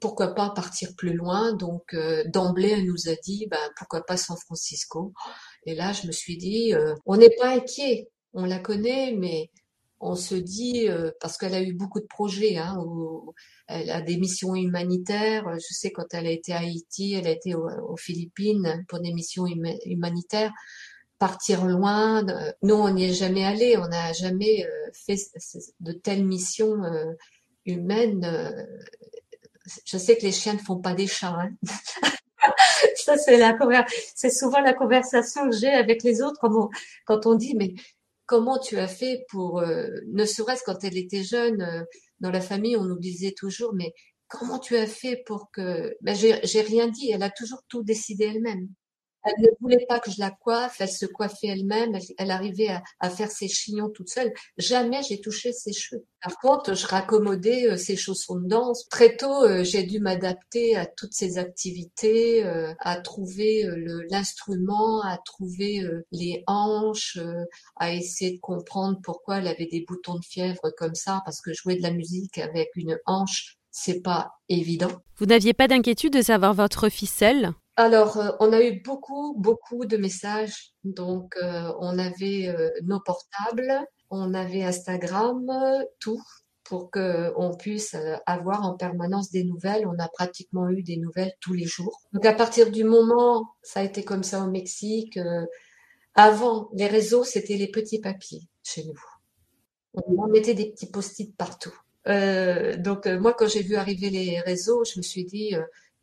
pourquoi pas partir plus loin. Donc, euh, d'emblée, elle nous a dit, ben, pourquoi pas San Francisco. Et là, je me suis dit, euh, on n'est pas inquiet. On la connaît, mais on se dit, euh, parce qu'elle a eu beaucoup de projets, hein, où elle a des missions humanitaires. Je sais quand elle a été à Haïti, elle a été au- aux Philippines pour des missions huma- humanitaires. Partir loin, nous on n'y est jamais allé, on n'a jamais euh, fait de telles missions euh, humaines. euh. Je sais que les chiens ne font pas des chats. hein. (laughs) Ça c'est la c'est souvent la conversation que j'ai avec les autres quand on, quand on dit mais comment tu as fait pour, euh, ne serait-ce quand elle était jeune, euh, dans la famille, on nous disait toujours, mais comment tu as fait pour que, ben, j'ai, j'ai rien dit, elle a toujours tout décidé elle-même. Elle ne voulait pas que je la coiffe, elle se coiffait elle-même, elle, arrivait à, faire ses chignons toute seule. Jamais j'ai touché ses cheveux. Par contre, je raccommodais euh, ses chaussons de danse. Très tôt, euh, j'ai dû m'adapter à toutes ces activités, euh, à trouver l'instrument, à trouver les hanches, à essayer de comprendre pourquoi elle avait des boutons de fièvre comme ça, parce que jouer de la musique avec une hanche, c'est pas évident. Vous n'aviez pas d'inquiétude de savoir votre fille seule Alors, euh, on a eu beaucoup, beaucoup de messages. Donc, euh, on avait euh, nos portables, on avait Instagram, tout pour que on puisse avoir en permanence des nouvelles. On a pratiquement eu des nouvelles tous les jours. Donc, à partir du moment, ça a été comme ça au Mexique. avant, les réseaux, c'était les petits papiers chez nous. On mettait des petits post-it partout. Donc, moi, quand j'ai vu arriver les réseaux, je me suis dit,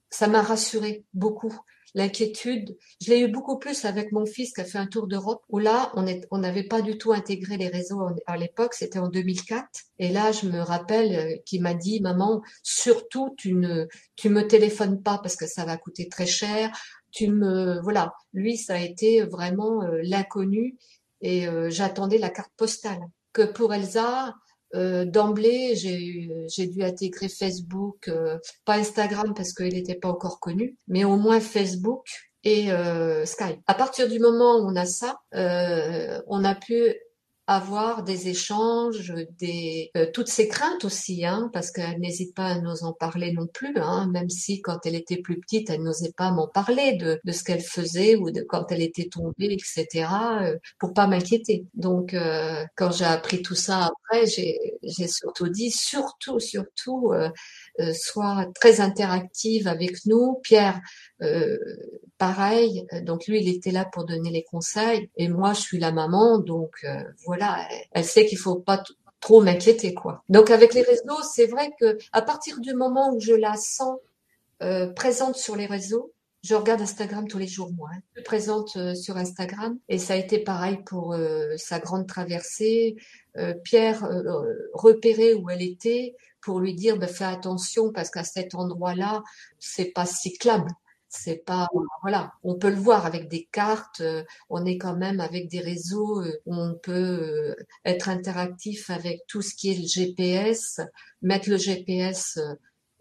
ça m'a rassuré beaucoup. L'inquiétude, je l'ai eu beaucoup plus avec mon fils qui a fait un tour d'Europe, où là, on n'avait pas du tout intégré les réseaux à l'époque, c'était en 2004. Et là, je me rappelle euh, qu'il m'a dit, maman, surtout, tu ne, tu me téléphones pas parce que ça va coûter très cher. Tu me, voilà. Lui, ça a été vraiment euh, l'inconnu et euh, j'attendais la carte postale. Que pour Elsa, euh, d'emblée, j'ai dû intégrer Facebook, euh, pas Instagram parce qu'il n'était pas encore connu, mais au moins Facebook et euh, Skype. À partir du moment où on a ça, on a pu avoir des échanges, des euh, toutes ses craintes aussi, hein, parce qu'elle n'hésite pas à nous en parler non plus, hein, même si quand elle était plus petite, elle n'osait pas m'en parler de, de ce qu'elle faisait ou de quand elle était tombée, etc., euh, pour pas m'inquiéter. Donc, euh, quand j'ai appris tout ça après, j'ai surtout dit, surtout, surtout, euh, soit très interactive avec nous. Pierre, euh, pareil. Donc lui, il était là pour donner les conseils, et moi, je suis la maman, donc euh, voilà. Elle, sait qu'il faut pas trop m'inquiéter, quoi. Donc avec les réseaux, c'est vrai que à partir du moment où je la sens présente sur les réseaux, je regarde Instagram tous les jours, moi. Hein. présente sur Instagram. Et ça a été pareil pour sa grande traversée. Pierre repérait où elle était, pour lui dire ben, fais attention parce qu'à cet endroit-là, c'est pas cyclable. C'est pas voilà, on peut le voir avec des cartes. Euh, on est quand même avec des réseaux euh, on peut euh, être interactif avec tout ce qui est le GPS, mettre le GPS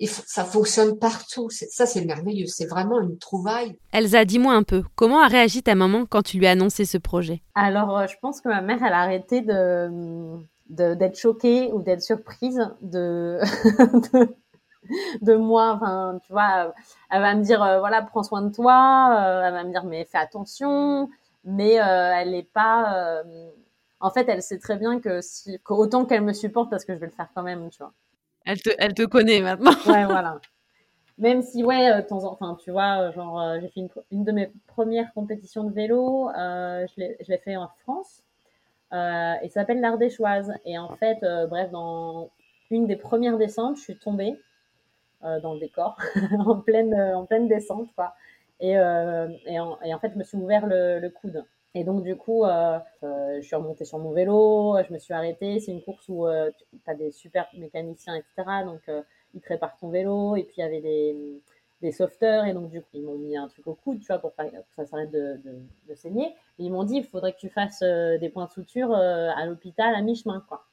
ça fonctionne partout. Ça, c'est merveilleux. C'est vraiment une trouvaille. Elsa, dis-moi un peu, comment a réagi ta maman quand tu lui as annoncé ce projet? Alors, je pense que ma mère, elle a arrêté de, d'être choquée ou d'être surprise (laughs) de, de, moi. Enfin, tu vois, elle va me dire euh, voilà, prends soin de toi. Euh, elle va me dire mais fais attention. Mais euh, elle n'est pas. en fait, elle sait très bien que si autant qu'elle me supporte parce que je vais le faire quand même, tu vois. Elle te, elle te connaît maintenant. ouais, (laughs) voilà. Même si, ouais, de temps en enfin, tu vois, genre, j'ai fait une, une, de mes premières compétitions de vélo, je l'ai fait en France. Euh, et ça s'appelle l'Ardéchoise. Et en fait, euh, bref, dans une des premières descentes, je suis tombée euh, dans le décor, (laughs) en, pleine, en pleine descente, quoi. Et, et, en, et, en, fait, je me suis ouvert le, le coude. Et donc, du coup, je suis remontée sur mon vélo, je me suis arrêtée. C'est une course où tu as des super mécaniciens, etc. Donc, ils te réparent ton vélo. Et puis, il y avait des, des sauveteurs et donc du coup ils m'ont mis un truc au coude tu vois pour que ça s'arrête de, de, saigner et ils m'ont dit il faudrait que tu fasses euh, des points de suture euh, à l'hôpital à mi-chemin quoi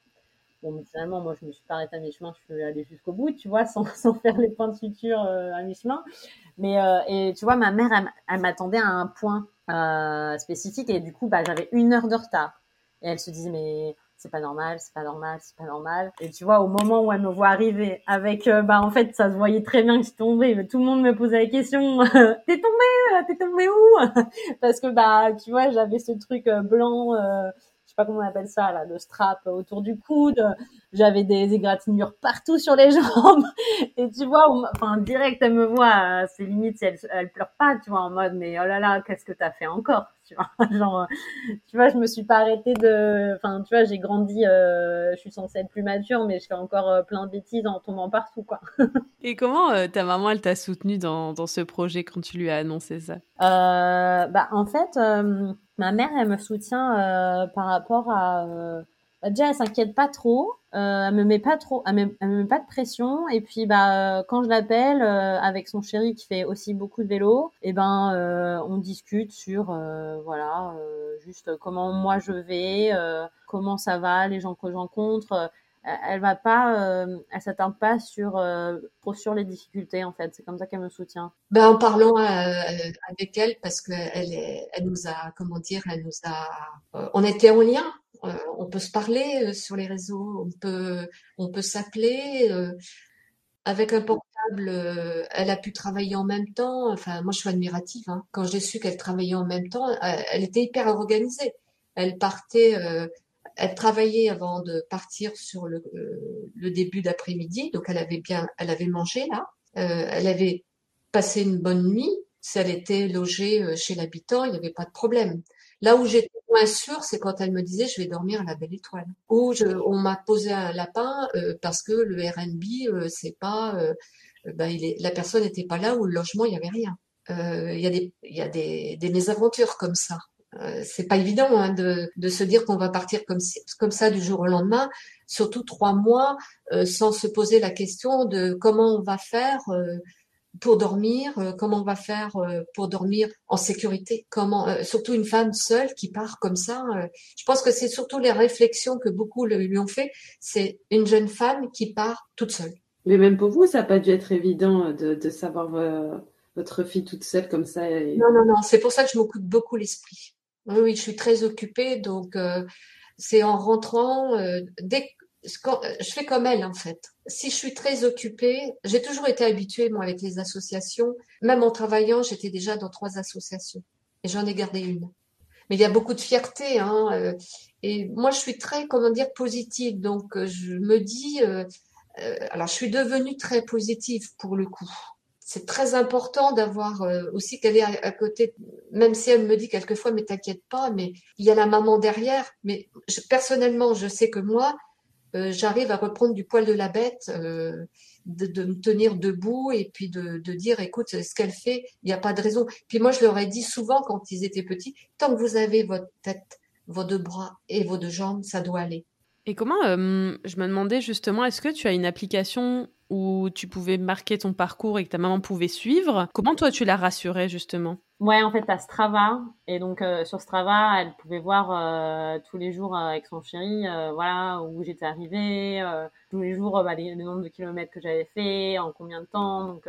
bon finalement moi je me suis pas arrêtée à mi-chemin je suis allée jusqu'au bout tu vois (laughs) sans, sans faire les points de suture euh, à mi-chemin mais et tu vois ma mère elle, m'attendait à un point spécifique et du coup bah j'avais une heure de retard et elle se disait mais c'est pas normal, c'est pas normal, c'est pas normal. Et tu vois, au moment où elle me voit arriver avec, euh, bah en fait, ça se voyait très bien que je tombais. Mais tout le monde me posait la question, (laughs) t'es tombé, t'es tombé où? (laughs) Parce que bah, tu vois, j'avais ce truc euh, blanc. Euh, sais pas comment on appelle ça là, le strap autour du coude. J'avais des égratignures partout sur les (laughs) jambes. Et tu vois, enfin direct, elle me voit, c'est limite si elle, elle pleure pas, tu vois, en mode mais oh là là, qu'est-ce que t'as fait encore (laughs) tu vois, genre, tu vois, je me suis pas arrêtée de, enfin, tu vois, j'ai grandi, euh, je suis censée être plus mature, mais je fais encore euh, plein de bêtises en tombant partout, quoi. (laughs) Et comment euh, ta maman, elle t'a soutenue dans, dans ce projet quand tu lui as annoncé ça? Bah, en fait, ma mère, elle me soutient par rapport à bah, déjà elle s'inquiète pas trop, euh, elle me met pas trop, elle me, met pas de pression et puis bah euh, quand je l'appelle euh, avec son chéri qui fait aussi beaucoup de vélo, et eh ben euh, on discute sur voilà juste comment moi je vais, comment ça va, les gens que je rencontre. Elle va pas, elle s'attarde pas sur trop sur les difficultés en fait. C'est comme ça qu'elle me soutient. Ben en parlant avec elle parce que elle, elle nous a comment dire, elle nous a, on était en lien euh, on peut se parler euh, sur les réseaux, on peut, on peut s'appeler. Euh, avec un portable, elle a pu travailler en même temps. Enfin, moi, je suis admirative. Hein. Quand j'ai su qu'elle travaillait en même temps, elle était hyper organisée. Elle partait, elle travaillait avant de partir sur le, le début d'après-midi. Donc, elle avait bien, elle avait mangé là. elle avait passé une bonne nuit. Si elle était logée chez l'habitant, il n'y avait pas de problème. Là où j'étais moins sûre, c'est quand elle me disait je vais dormir à la belle étoile. Ou on m'a posé un lapin euh, parce que le RNB, euh, c'est pas, euh, ben, la personne n'était pas là ou le logement, il y avait rien. Il y a des mésaventures comme ça. C'est pas évident hein, de, de se dire qu'on va partir comme, comme ça du jour au lendemain, surtout trois mois sans se poser la question de comment on va faire pour dormir, euh, comment on va faire euh, pour dormir en sécurité, comment, euh, surtout une femme seule qui part comme ça. je pense que c'est surtout les réflexions que beaucoup lui ont fait. C'est une jeune femme qui part toute seule. Mais même pour vous, ça n'a pas dû être évident de, de savoir votre fille toute seule comme ça. Non, non, non. C'est pour ça que je m'occupe beaucoup l'esprit. Oui, je suis très occupée, donc c'est en rentrant dès je fais comme elle en fait. Si je suis très occupée, j'ai toujours été habituée moi avec les associations. Même en travaillant, j'étais déjà dans trois associations et j'en ai gardé une. Mais il y a beaucoup de fierté, hein. Euh, et moi, je suis très, comment dire, positive. Donc, euh, je me dis, euh, alors, je suis devenue très positive pour le coup. C'est très important d'avoir aussi qu'elle est à, côté, même si elle me dit quelquefois, mais t'inquiète pas, mais il y a la maman derrière. Mais personnellement, je sais que moi, euh, j'arrive à reprendre du poil de la bête, euh, de, me tenir debout et puis de, dire, écoute, ce qu'elle fait, il n'y a pas de raison. Puis moi, je leur ai dit souvent quand ils étaient petits, tant que vous avez votre tête, vos deux bras et vos deux jambes, ça doit aller. Et comment, euh, je me demandais justement, est-ce que tu as une application où tu pouvais marquer ton parcours et que ta maman pouvait suivre Comment toi tu la rassurais justement? Ouais, en fait, à Strava. Et donc, euh, sur Strava, elle pouvait voir euh, tous les jours avec son chéri, voilà, où j'étais arrivée, tous les jours, bah, le nombre de kilomètres que j'avais fait, en combien de temps. Donc,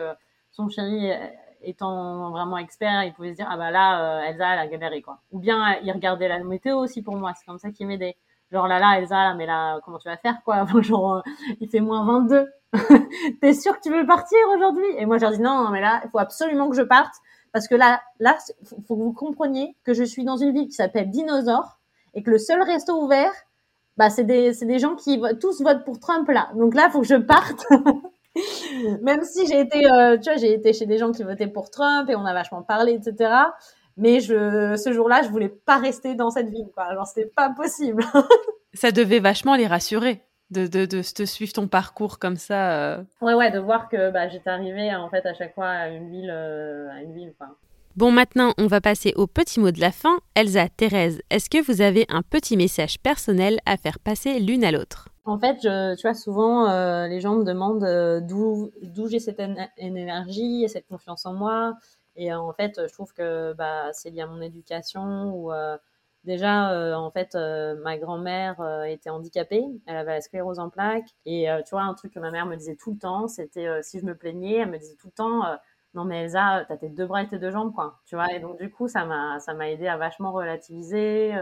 son chéri étant vraiment expert, il pouvait se dire, ah bah là, Elsa, elle a galéré, quoi. Ou bien, il regardait la météo aussi pour moi. C'est comme ça qu'il m'aidait genre là là Elsa mais là comment tu vas faire quoi? (laughs) Genre euh, il fait moins 22 (laughs) t'es sûr que tu veux partir aujourd'hui? Et moi je leur dis non, non mais là il faut absolument que je parte. Parce que là là faut, que vous compreniez que je suis dans une ville qui s'appelle Dinosaure et que le seul resto ouvert bah c'est des des gens qui tous votent pour Trump là. Donc là faut que je parte. (laughs) Même si j'ai été euh, tu vois j'ai été chez des gens qui votaient pour Trump et on a vachement parlé etc mais je, ce jour-là, je voulais pas rester dans cette ville, quoi. Alors, c'était pas possible. (laughs) ça devait vachement les rassurer de, de, de, de suivre ton parcours comme ça. Euh. Ouais, ouais, de voir que bah, j'étais arrivée en fait à chaque fois à une ville, euh, à une ville. Quoi. Bon, maintenant, on va passer au petit mot de la fin. Elsa, Thérèse, est-ce que vous avez un petit message personnel à faire passer l'une à l'autre? En fait, je, tu vois, souvent, euh, les gens me demandent d'où, d'où j'ai cette énergie et cette confiance en moi. Et euh, en fait, je trouve que bah, c'est lié à mon éducation ou euh, déjà euh, en fait ma grand-mère était handicapée, elle avait la sclérose en plaques. Et tu vois un truc que ma mère me disait tout le temps, c'était si je me plaignais, elle me disait tout le temps non mais Elsa, t'as tes deux bras et tes deux jambes quoi, tu vois et donc du coup ça m'a aidé à vachement relativiser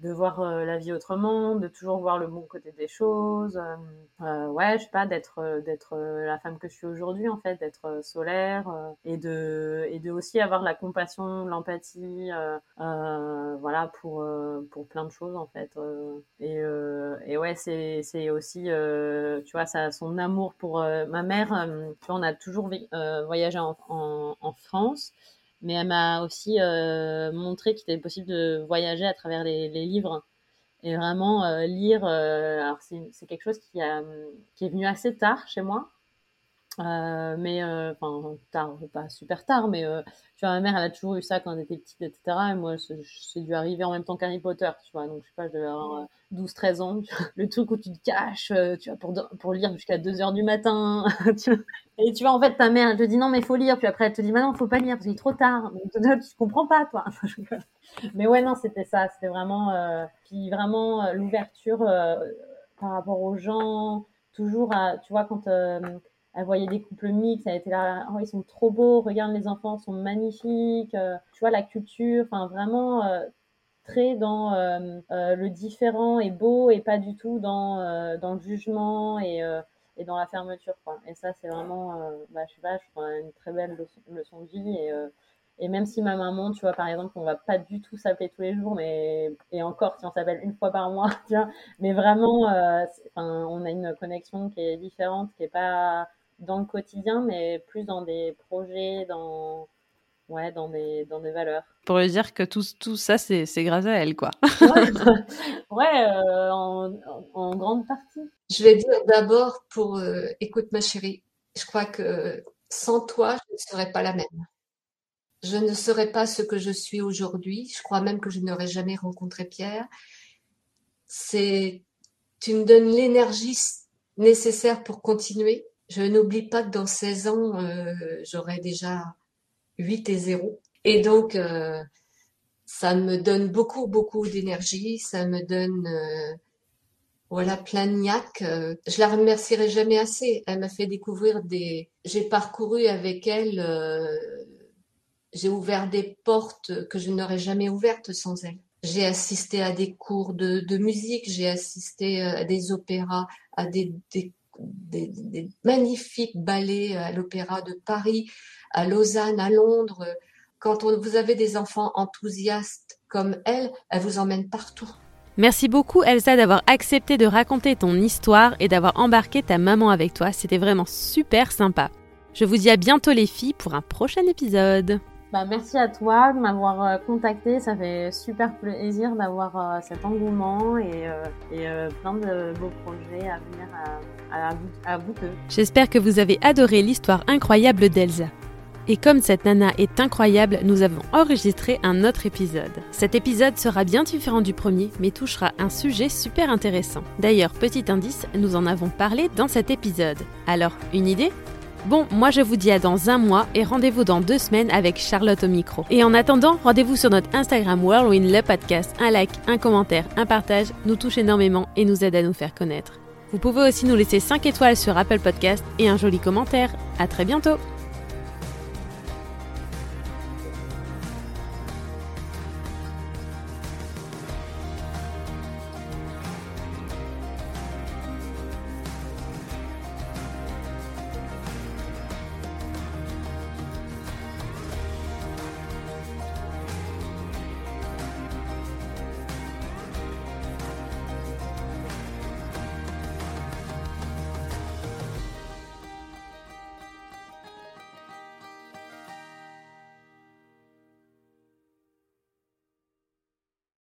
de voir euh, la vie autrement, de toujours voir le bon côté des choses. Euh, euh ouais, je sais pas, d'être euh, d'être la femme que je suis aujourd'hui en fait, d'être solaire et de et de aussi avoir la compassion, l'empathie, voilà pour pour plein de choses en fait. et et ouais, c'est c'est aussi tu vois ça son amour pour ma mère. tu vois, on a toujours voyagé en, en, en France mais elle m'a aussi euh, montré qu'il était possible de voyager à travers les, les livres et vraiment euh, lire. Euh, alors c'est quelque chose qui, a, qui est venu assez tard chez moi, euh, mais euh, enfin tard, pas super tard, mais euh, tu vois ma mère elle a toujours eu ça quand elle était petite, etc. Et moi c'est dû arriver en même temps qu'Harry Potter, tu vois. Donc je sais pas, je devais avoir 12-13 ans. Le truc où tu te caches, tu vois, pour pour lire jusqu'à 2 heures du matin. (laughs) et tu vois en fait ta mère elle te dit non mais faut lire, puis après elle te dit maintenant faut pas lire parce qu'il est trop tard. Donc, tu comprends pas toi. (laughs) mais ouais non c'était ça, c'était vraiment puis vraiment l'ouverture par rapport aux gens, toujours à, tu vois quand elle voyait des couples mixtes, elle était là, oh, ils sont trop beaux, regarde les enfants sont magnifiques, euh, tu vois la culture, enfin vraiment euh, très dans euh, le différent et beau et pas du tout dans dans le jugement et et dans la fermeture quoi. Et ça c'est vraiment, bah, je sais pas, je une très belle leçon, de vie et et même si ma maman, tu vois, par exemple, on va pas du tout s'appeler tous les jours, mais et encore si on s'appelle une fois par mois, (laughs) tu vois, mais vraiment, enfin, on a une connexion qui est différente, qui est pas dans le quotidien, mais plus dans des projets, dans, ouais, dans, des, dans des valeurs. Pour lui dire que tout, tout ça, c'est grâce à elle, quoi. (laughs) ouais, euh, en, en, grande partie. Je vais dire d'abord pour, euh, écoute ma chérie, je crois que sans toi, je ne serais pas la même. Je ne serais pas ce que je suis aujourd'hui. Je crois même que je n'aurais jamais rencontré Pierre. C'est, tu me donnes l'énergie nécessaire pour continuer Je n'oublie pas que dans 16 ans, euh, j'aurai déjà 8 et 0. Et donc, euh, ça me donne beaucoup, beaucoup d'énergie. Ça me donne, euh, voilà, plein de je la remercierai jamais assez. Elle m'a fait découvrir des... J'ai parcouru avec elle... j'ai ouvert des portes que je n'aurais jamais ouvertes sans elle. J'ai assisté à des cours de, musique, j'ai assisté à des opéras, à des des, magnifiques ballets à l'Opéra de Paris, à Lausanne, à Londres. Quand on, vous avez des enfants enthousiastes comme elle, elle vous emmène partout. Merci beaucoup Elsa d'avoir accepté de raconter ton histoire et d'avoir embarqué ta maman avec toi. C'était vraiment super sympa. Je vous dis à bientôt les filles pour un prochain épisode. Bah, merci à toi de m'avoir euh, contacté. Ça fait super plaisir d'avoir euh, cet engouement et, euh, plein de beaux projets à venir à, à, bout J'espère que vous avez adoré l'histoire incroyable d'Elsa. Et comme cette nana est incroyable, nous avons enregistré un autre épisode. Cet épisode sera bien différent du premier, mais touchera un sujet super intéressant. D'ailleurs, petit indice, nous en avons parlé dans cet épisode. Alors, une idée? Bon, moi je vous dis à dans un mois et rendez-vous dans deux semaines avec Charlotte au micro. Et en attendant, rendez-vous sur notre Instagram Whirlwind le podcast. Un like, un commentaire, un partage nous touche énormément et nous aide à nous faire connaître. Vous pouvez aussi nous laisser 5 étoiles sur Apple Podcast et un joli commentaire. À très bientôt!